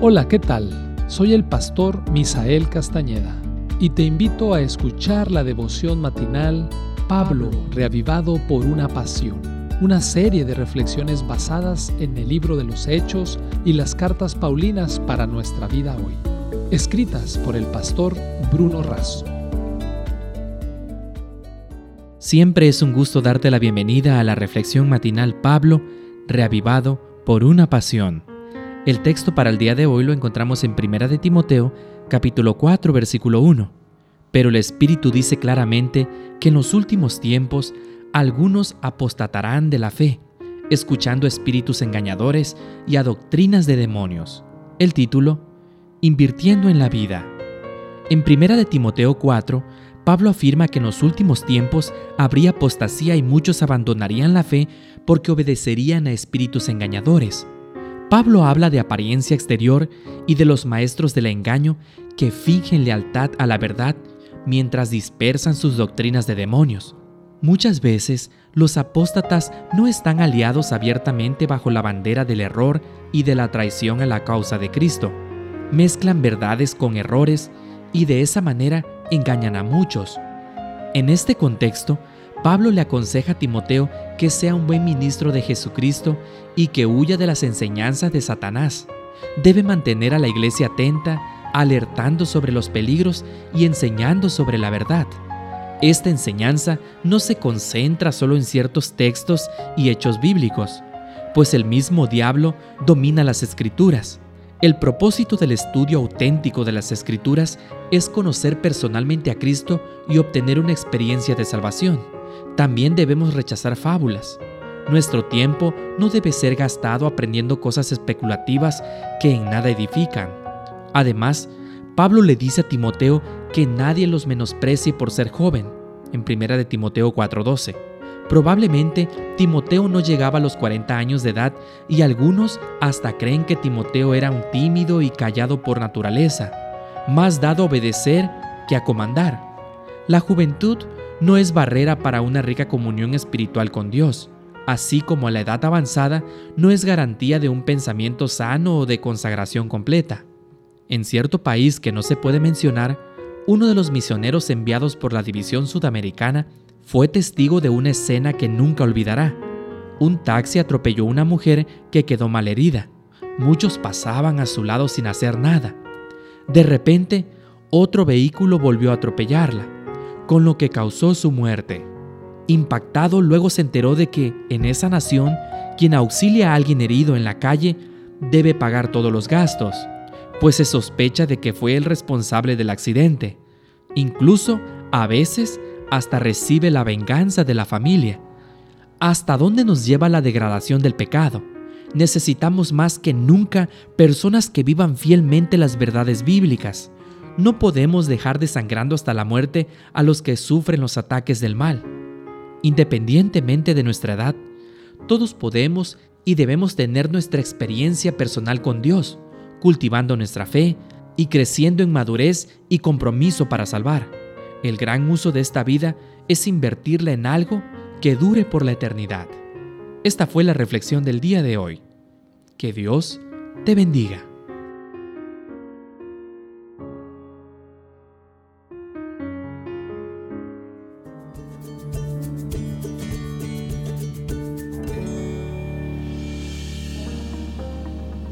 Hola, ¿qué tal? Soy el pastor Misael Castañeda y te invito a escuchar la devoción matinal Pablo, reavivado por una pasión, una serie de reflexiones basadas en el libro de los Hechos y las cartas Paulinas para nuestra vida hoy, escritas por el pastor Bruno Razo. Siempre es un gusto darte la bienvenida a la reflexión matinal Pablo, reavivado por una pasión. El texto para el día de hoy lo encontramos en 1 de Timoteo, capítulo 4, versículo 1. Pero el Espíritu dice claramente que en los últimos tiempos algunos apostatarán de la fe, escuchando espíritus engañadores y a doctrinas de demonios. El título, Invirtiendo en la vida. En 1 de Timoteo 4, Pablo afirma que en los últimos tiempos habría apostasía y muchos abandonarían la fe porque obedecerían a espíritus engañadores. Pablo habla de apariencia exterior y de los maestros del engaño que fingen lealtad a la verdad mientras dispersan sus doctrinas de demonios. Muchas veces los apóstatas no están aliados abiertamente bajo la bandera del error y de la traición a la causa de Cristo. Mezclan verdades con errores y de esa manera engañan a muchos. En este contexto, Pablo le aconseja a Timoteo que sea un buen ministro de Jesucristo y que huya de las enseñanzas de Satanás. Debe mantener a la iglesia atenta, alertando sobre los peligros y enseñando sobre la verdad. Esta enseñanza no se concentra solo en ciertos textos y hechos bíblicos, pues el mismo diablo domina las escrituras. El propósito del estudio auténtico de las escrituras es conocer personalmente a Cristo y obtener una experiencia de salvación. También debemos rechazar fábulas. Nuestro tiempo no debe ser gastado aprendiendo cosas especulativas que en nada edifican. Además, Pablo le dice a Timoteo que nadie los menosprecie por ser joven, en 1 de Timoteo 4:12. Probablemente Timoteo no llegaba a los 40 años de edad y algunos hasta creen que Timoteo era un tímido y callado por naturaleza, más dado a obedecer que a comandar. La juventud no es barrera para una rica comunión espiritual con Dios, así como la edad avanzada no es garantía de un pensamiento sano o de consagración completa. En cierto país que no se puede mencionar, uno de los misioneros enviados por la División Sudamericana fue testigo de una escena que nunca olvidará. Un taxi atropelló a una mujer que quedó malherida. Muchos pasaban a su lado sin hacer nada. De repente, otro vehículo volvió a atropellarla con lo que causó su muerte. Impactado luego se enteró de que, en esa nación, quien auxilia a alguien herido en la calle debe pagar todos los gastos, pues se sospecha de que fue el responsable del accidente. Incluso, a veces, hasta recibe la venganza de la familia. ¿Hasta dónde nos lleva la degradación del pecado? Necesitamos más que nunca personas que vivan fielmente las verdades bíblicas. No podemos dejar desangrando hasta la muerte a los que sufren los ataques del mal. Independientemente de nuestra edad, todos podemos y debemos tener nuestra experiencia personal con Dios, cultivando nuestra fe y creciendo en madurez y compromiso para salvar. El gran uso de esta vida es invertirla en algo que dure por la eternidad. Esta fue la reflexión del día de hoy. Que Dios te bendiga.